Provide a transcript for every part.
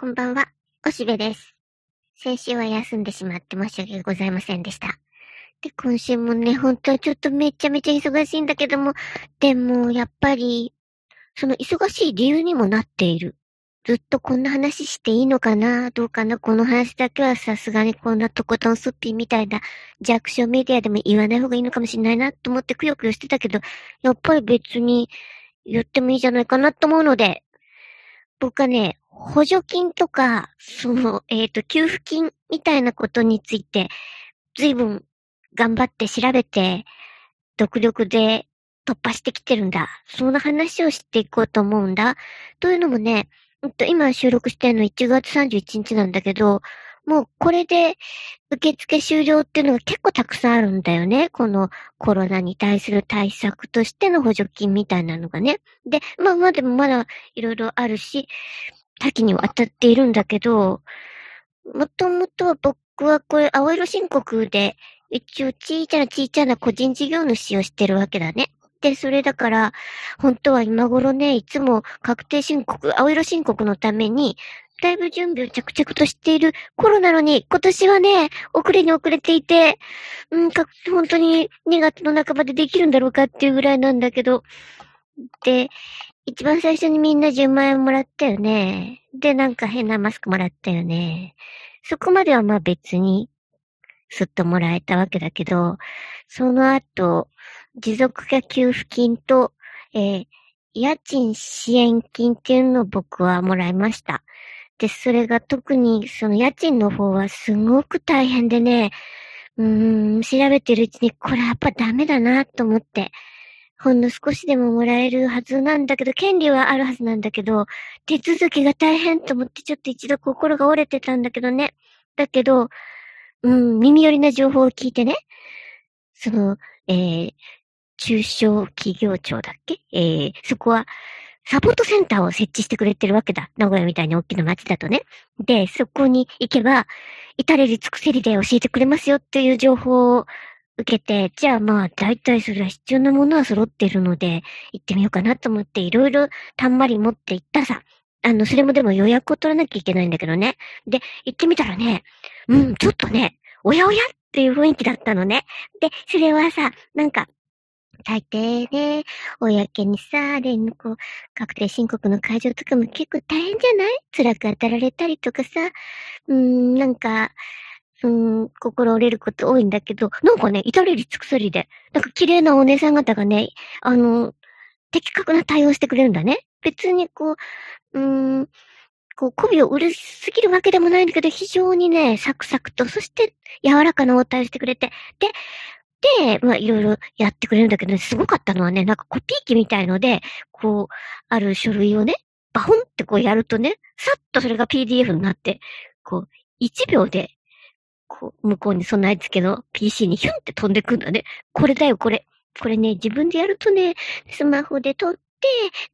こんばんは、おしべです。先週は休んでしまって申し訳ございませんでした。で、今週もね、本当はちょっとめちゃめちゃ忙しいんだけども、でも、やっぱり、その忙しい理由にもなっている。ずっとこんな話していいのかな？どうかな？この話だけはさすがにこんなとことんすっぴんみたいな弱小メディアでも言わない方がいいのかもしれないなと思ってくよくよしてたけど、やっぱり別に言ってもいいじゃないかなと思うので、僕はね、補助金とか、その、えっ、ー、と、給付金みたいなことについて、随分頑張って調べて、独力で突破してきてるんだ。そんな話をしていこうと思うんだ。というのもね、今収録してるの1月31日なんだけど、もうこれで受付終了っていうのが結構たくさんあるんだよね。このコロナに対する対策としての補助金みたいなのがね。で、まあまあでもまだいろいろあるし、多岐にわたっているんだけど、もともとは僕はこれ青色申告で、一応小さな小さな個人事業主をしてるわけだね。で、それだから、本当は今頃ね、いつも確定申告、青色申告のために、だいぶ準備を着々としている頃なのに、今年はね、遅れに遅れていて、うん、本当に2月の半ばでできるんだろうかっていうぐらいなんだけど、で、一番最初にみんな10万円もらったよね。で、なんか変なマスクもらったよね。そこまではまあ別に、すっともらえたわけだけど、その後、持続化給付金と、えー、家賃支援金っていうのを僕はもらいました。で、それが特にその家賃の方はすごく大変でね、うーん、調べてるうちにこれやっぱダメだなと思って、ほんの少しでももらえるはずなんだけど、権利はあるはずなんだけど、手続きが大変と思ってちょっと一度心が折れてたんだけどね。だけど、うん、耳寄りな情報を聞いてね、その、えー、中小企業庁だっけ？えー、そこは、サポートセンターを設置してくれてるわけだ。名古屋みたいに大きな街だとね。で、そこに行けば、至れり尽くせりで教えてくれますよっていう情報を受けて、じゃあまあ、大体それは必要なものは揃ってるので、行ってみようかなと思って、いろいろたんまり持って行ったさ。あの、それもでも予約を取らなきゃいけないんだけどね。で、行ってみたらね、うん、ちょっとね、おやおやっていう雰囲気だったのね。で、それはさ、なんか、大抵ね、公にさ、で、こう、確定申告の会場とかも結構大変じゃない？辛く当たられたりとかさ、うーん、なんか、うん、心折れること多いんだけど、なんかね、至れり尽くせりで、なんか綺麗なお姉さん方がね、あの、的確な対応してくれるんだね。別にこう、うん、こう、媚びを売りすぎるわけでもないんだけど、非常にね、サクサクと、そして柔らかな応対をしてくれて、で、で、まあ、いろいろやってくれるんだけど、ね、すごかったのはね、なんかコピー機みたいので、こう、ある書類をね、バホンってこうやるとね、さっとそれが PDF になって、こう、1秒でこう、向こうに備え付けの PC にヒュンって飛んでくんだね。これだよ、これ。これね、自分でやるとね、スマホで撮って、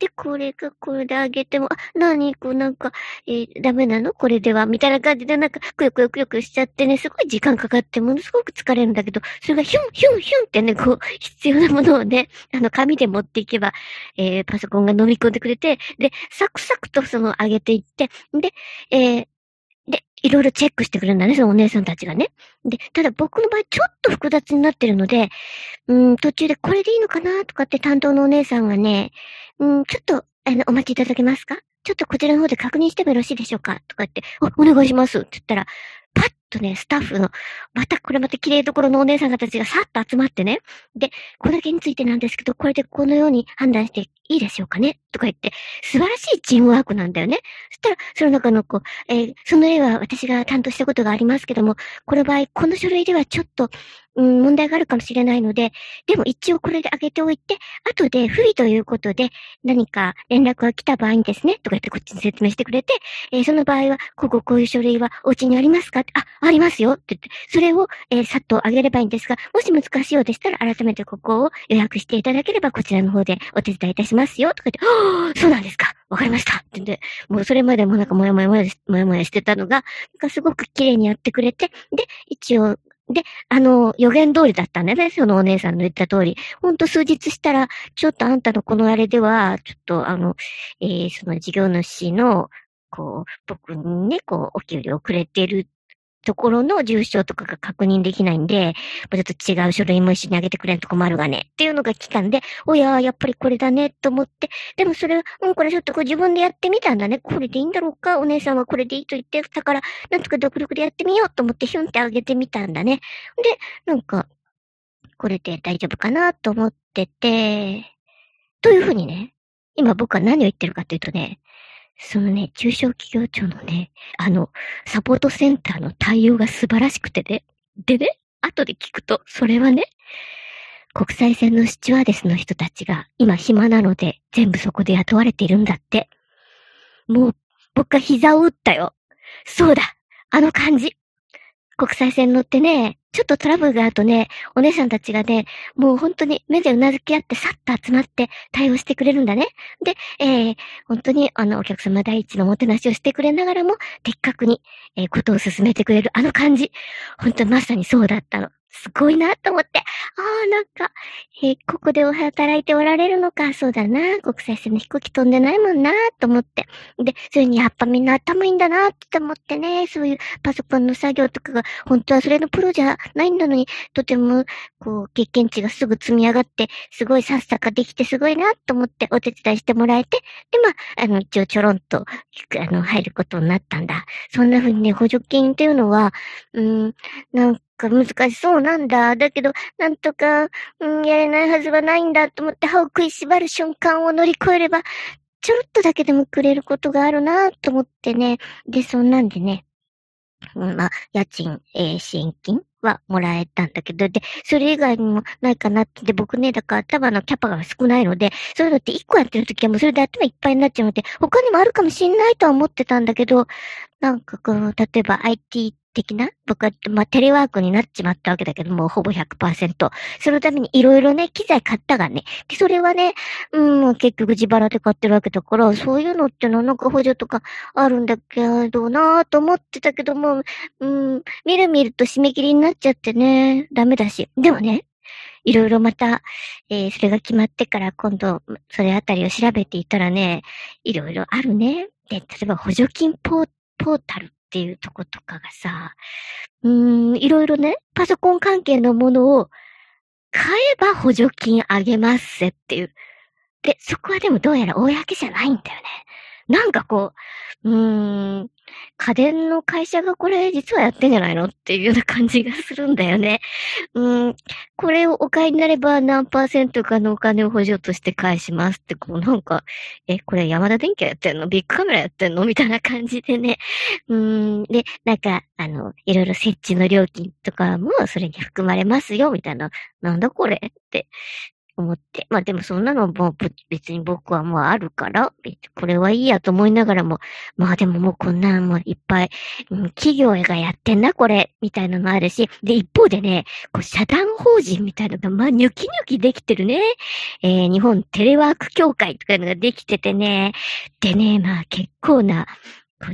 で、これがこれであげても、あ、なに、こうなんか、えー、ダメなの？これでは？みたいな感じでなんか、くよくよくよくしちゃってね、すごい時間かかって、ものすごく疲れるんだけど、それがヒュン、ヒュン、ヒュンってね、こう、必要なものをね、あの、紙で持っていけば、えー、パソコンが飲み込んでくれて、で、サクサクとその上げていって、で、えー、で、いろいろチェックしてくるんだね、そのお姉さんたちがね。で、ただ僕の場合ちょっと複雑になってるので、うん、途中でこれでいいのかなとかって担当のお姉さんがね、うん、ちょっと、あの、お待ちいただけますか？ちょっとこちらの方で確認してもよろしいでしょうか？とか言って、お、お願いしますって言ったら、とね、スタッフの、またこれまた綺麗どころのお姉さんたちがさっと集まってね。で、これだけについてなんですけど、これでこのように判断していいでしょうかね？とか言って、素晴らしいチームワークなんだよね。そしたら、その中の子、えー、その絵は私が担当したことがありますけども、この場合、この書類ではちょっと、うん、問題があるかもしれないので、でも一応これで上げておいて、後で不備ということで何か連絡が来た場合にですね、とか言ってこっちに説明してくれて、えー、その場合は、こここういう書類はお家にありますか？あ、ありますよ。って言って、それを、えー、さっと上げればいいんですが、もし難しいようでしたら改めてここを予約していただければこちらの方でお手伝いいたしますよ、とか言って、ああ、そうなんですか。わかりました。って言って、もうそれまでもなんかもやもやもやもやもやしてたのが、なんかすごく綺麗にやってくれて、で、一応、で、あの、予言通りだったんだね。そのお姉さんの言った通り。ほんと数日したら、ちょっとあんたのこのあれでは、ちょっとあの、えー、その事業主のこう、僕にね、こう、お給料くれてるところの住所とかが確認できないんで、ちょっと違う書類も一緒にあげてくれんと困るがね、っていうのが期間で、おややっぱりこれだね、と思って、でもそれ、うん、これちょっとこう自分でやってみたんだね。これでいいんだろうか？お姉さんはこれでいいと言って、だから、なんとか独力でやってみようと思ってヒュンってあげてみたんだね。で、なんか、これで大丈夫かなと思ってて、というふうにね、今僕は何を言ってるかというとね、そのね、中小企業庁のね、あの、サポートセンターの対応が素晴らしくてね。でね、後で聞くと、それはね、国際線のスチュワーデスの人たちが今暇なので全部そこで雇われているんだって。もう、僕は膝を打ったよ。そうだあの感じ国際線乗ってね、ちょっとトラブルがあるとね、お姉さんたちがね、もう本当に目でうなずき合ってさっと集まって対応してくれるんだね。で、えー、本当にあのお客様第一のもてなしをしてくれながらも、的確に、えー、ことを進めてくれるあの感じ。本当まさにそうだったの。すごいなと思って。ああ、なんか、えー、ここでお働いておられるのか。そうだな。国際線の飛行機飛んでないもんな、と思って。で、それにやっぱみんな頭いいんだな、って思ってね。そういうパソコンの作業とかが、本当はそれのプロじゃないんだのに、とても、こう、経験値がすぐ積み上がって、すごいさっさかできてすごいな、と思ってお手伝いしてもらえて、で、まあ、あの、一応ちょろんと、あの、入ることになったんだ。そんな風にね、補助金っていうのは、うん、なんか難しそうなんだ。だけど、なんとか、うん、やれないはずはないんだと思って歯を食いしばる瞬間を乗り越えれば、ちょろっとだけでもくれることがあるなと思ってね。で、そんなんでね。うん、まあ、家賃、えー、支援金はもらえたんだけど、で、それ以外にもないかなって、で、僕ね、だから頭のキャパが少ないので、そういうのって一個やってるときはもうそれで頭いっぱいになっちゃうので、他にもあるかもしんないとは思ってたんだけど、なんかこう、例えば IT 的な、僕は、まあ、テレワークになっちまったわけだけども、ほぼ100%。そのためにいろいろね、機材買ったがね。で、それはね、うん、結局自腹で買ってるわけだから、そういうのってのなんか補助とかあるんだけどなぁと思ってたけども、うん、見る見ると締め切りになっちゃってね、ダメだし。でもね、いろいろまた、えー、それが決まってから今度、それあたりを調べていたらね、いろいろあるね。で、例えば補助金ポーポータルっていうとことかがさ、うーん、いろいろね、パソコン関係のものを買えば補助金あげますぜっていう。で、そこはでもどうやら公じゃないんだよね。なんかこう、うーん、家電の会社がこれ実はやってんじゃないのっていうような感じがするんだよね。うん、これをお買いになれば何パーセントかのお金を補助として返しますって、こうなんか、え、これ山田電機やってんの？ビッグカメラやってんの？みたいな感じでね。うん、で、なんか、あの、いろいろ設置の料金とかもそれに含まれますよ、みたいな。なんだこれ？って。思って。まあでもそんなのも別に僕はもうあるから、これはいいやと思いながらも、まあでももうこんなんもいっぱい、うん、企業がやってんな、これ、みたいなのあるし、で、一方でね、こう、社団法人みたいなのが、まあ、ニョキニョキできてるね。えー、日本テレワーク協会とかいうのができててね。でね、まあ結構な、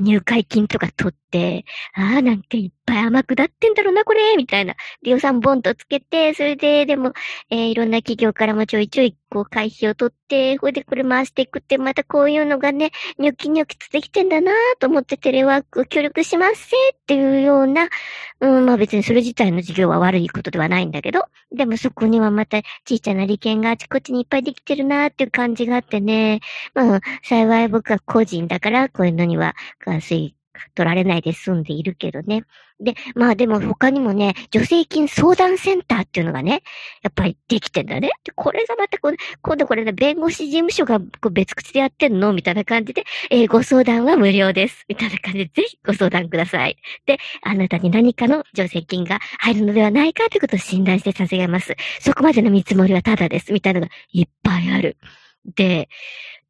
入会金とか取っ、ああ、なんかいっぱい甘くなってんだろうな、これみたいな。で、予算ボンとつけて、それで、でも、えー、いろんな企業からもちょいちょい、こう、会費を取って、これでこれ回していくって、またこういうのがね、ニョキニョキつできてんだなと思ってテレワークを協力しますせっていうような、うん、まあ別にそれ自体の事業は悪いことではないんだけど、でもそこにはまた小さな利権があちこちにいっぱいできてるなっていう感じがあってね、まあ、幸い僕は個人だから、こういうのには、関水取られないで済んでいるけどね。で、まあでも他にもね、助成金相談センターっていうのがね、やっぱりできてんだね。で、これがまたこ今度これね、弁護士事務所が別口でやってんのみたいな感じで、えー、ご相談は無料です。みたいな感じで、ぜひご相談ください。で、あなたに何かの助成金が入るのではないかということを診断してさせます。そこまでの見積もりはただです。みたいなのがいっぱいある。で、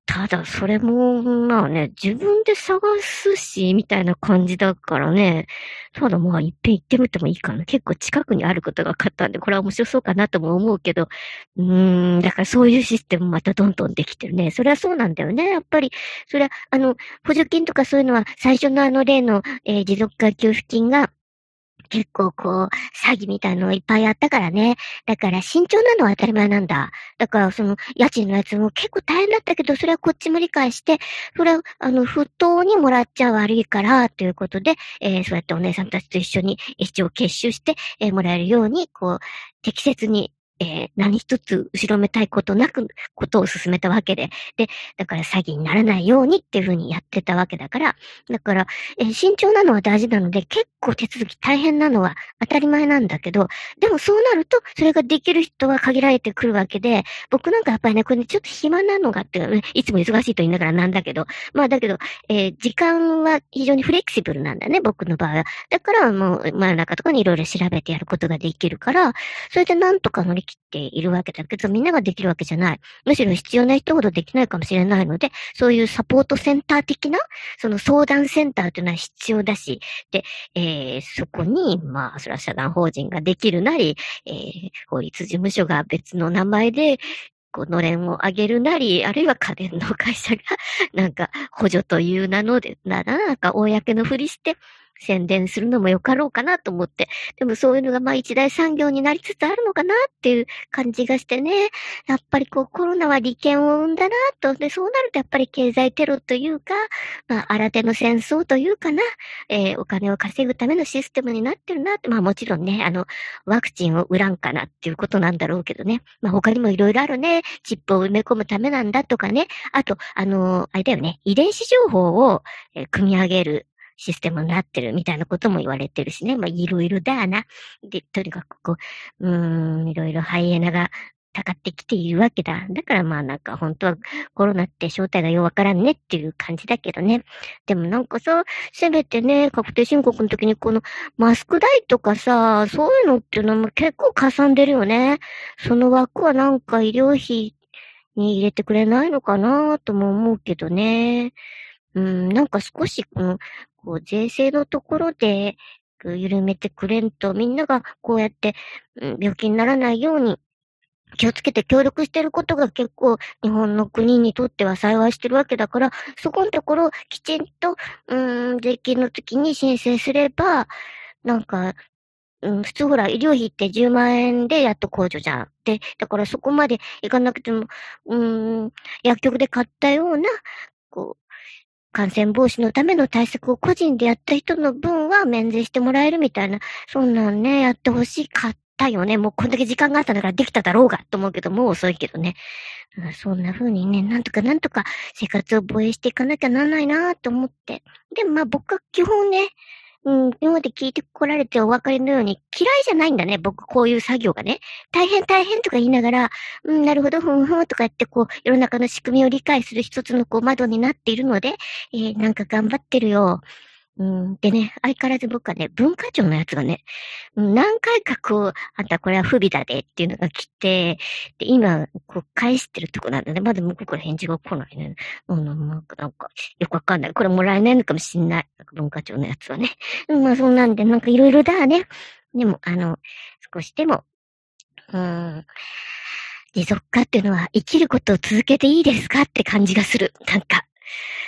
ただ、それも、まあね、自分で探すし、みたいな感じだからね。ただまあ、いっぺん行ってみてもいいかな。結構近くにあることが分かったんで、これは面白そうかなとも思うけど。うーん、だからそういうシステムまたどんどんできてるね。それはそうなんだよね。やっぱり、それは、あの、補助金とかそういうのは、最初のあの例の、えー、持続化給付金が、結構こう、詐欺みたいのいっぱいあったからね。だから慎重なのは当たり前なんだ。だからその、家賃のやつも結構大変だったけど、それはこっちも理解して、それは、あの、不当にもらっちゃ悪いから、ということで、えー、そうやってお姉さんたちと一緒に一応結集して、えー、もらえるように、こう、適切にえー、何一つ後ろめたいことなく、ことを進めたわけで、で、だから詐欺にならないようにっていうふうにやってたわけだから、だから、えー、慎重なのは大事なので、結構手続き大変なのは当たり前なんだけど、でもそうなると、それができる人は限られてくるわけで、僕なんかやっぱりね、これね、ちょっと暇なのがっていうね、いつも忙しいと言いながらなんだけど、まあだけど、えー、時間は非常にフレキシブルなんだね、僕の場合は。だからもう、真ん中とかにいろいろ調べてやることができるから、それでなんとか乗りっているわけだけど、みんなができるわけじゃない。むしろ必要な人ほどできないかもしれないので、そういうサポートセンター的な、その相談センターというのは必要だし、で、えー、そこに、まあ、それは社団法人ができるなり、えー、法律事務所が別の名前で、こう、のれんをあげるなり、あるいは家電の会社が、なんか、補助という名ので、なら、なんか、公のふりして、宣伝するのもよかろうかなと思って。でもそういうのがまあ一大産業になりつつあるのかなっていう感じがしてね。やっぱりこうコロナは利権を生んだなと。で、そうなるとやっぱり経済テロというか、まあ新手の戦争というかな。えー、お金を稼ぐためのシステムになってるなって。まあもちろんね、あの、ワクチンを売らんかなっていうことなんだろうけどね。まあ他にもいろいろあるね。チップを埋め込むためなんだとかね。あと、あのー、あれだよね。遺伝子情報を、えー、組み上げるシステムになってるみたいなことも言われてるしね。まあ、いろいろだな。で、とにかくこう、うん、いろいろハイエナがたかってきているわけだ。だからまあなんか本当はコロナって正体がようわからんねっていう感じだけどね。でもなんかさ、せめてね、確定申告の時にこのマスク代とかさ、そういうのっていうのも結構かさんでるよね。その枠はなんか医療費に入れてくれないのかなとも思うけどね。うん、なんか少しこのこう、税制のところで、緩めてくれんと、みんながこうやって、うん、病気にならないように、気をつけて協力してることが結構日本の国にとっては幸いしてるわけだから、そこのところきちんと、うん、税金の時に申請すれば、なんか、うん、普通ほら、医療費って10万円でやっと控除じゃん。で、だからそこまでいかなくても、うん、薬局で買ったような、こう、感染防止のための対策を個人でやった人の分は免税してもらえるみたいな、そんなんね、やってほしかったよね。もうこんだけ時間があったんだからできただろうが、と思うけど、もう遅いけどね。そんな風にね、なんとかなんとか生活を防衛していかなきゃなんないなと思って。でまあ僕は基本ね、うん、今まで聞いてこられてお分かりのように、嫌いじゃないんだね、僕、こういう作業がね。大変大変とか言いながら、うん、なるほど、ふんふんとか言って、こう、世の中の仕組みを理解する一つのこう窓になっているので、えー、なんか頑張ってるよ。うん、でね、相変わらず僕はね、文化庁のやつがね、何回かこう、あんたこれは不備だでっていうのが来て、で、今、こう、返してるとこなんだね。まだ向こうから返事が来ないね。うん、なんか、なんか、よくわかんない。これもらえないのかもしんない。文化庁のやつはね。うん、まあそんなんで、なんかいろいろだね。でも、あの、少しでも、うん、持続化っていうのは生きることを続けていいですかって感じがする。なんか。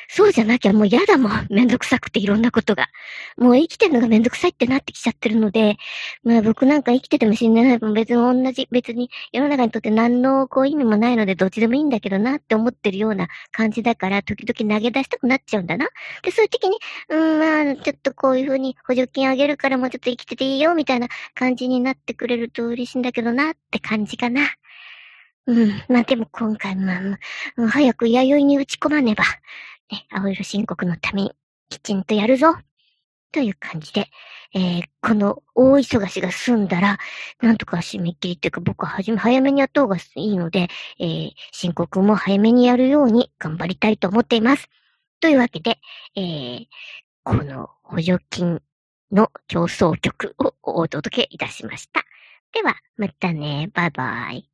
そうじゃなきゃもう嫌だもん。めんどくさくていろんなことが。もう生きてるのがめんどくさいってなってきちゃってるので、まあ僕なんか生きてても死んでないも別に同じ、別に世の中にとって何のこう意味もないのでどっちでもいいんだけどなって思ってるような感じだから、時々投げ出したくなっちゃうんだな。で、そういう時に、うん、まあ、ちょっとこういうふうに補助金あげるからもうちょっと生きてていいよみたいな感じになってくれると嬉しいんだけどなって感じかな。うん。まあでも今回も、早く弥生に打ち込まねば。ね、青色申告のためにきちんとやるぞという感じで、えー、この大忙しが済んだら、なんとか締め切りっていうか僕ははじめ早めにやった方がいいので、えー、申告も早めにやるように頑張りたいと思っています。というわけで、えー、この補助金の競争曲をお届けいたしました。では、またね。バイバイ。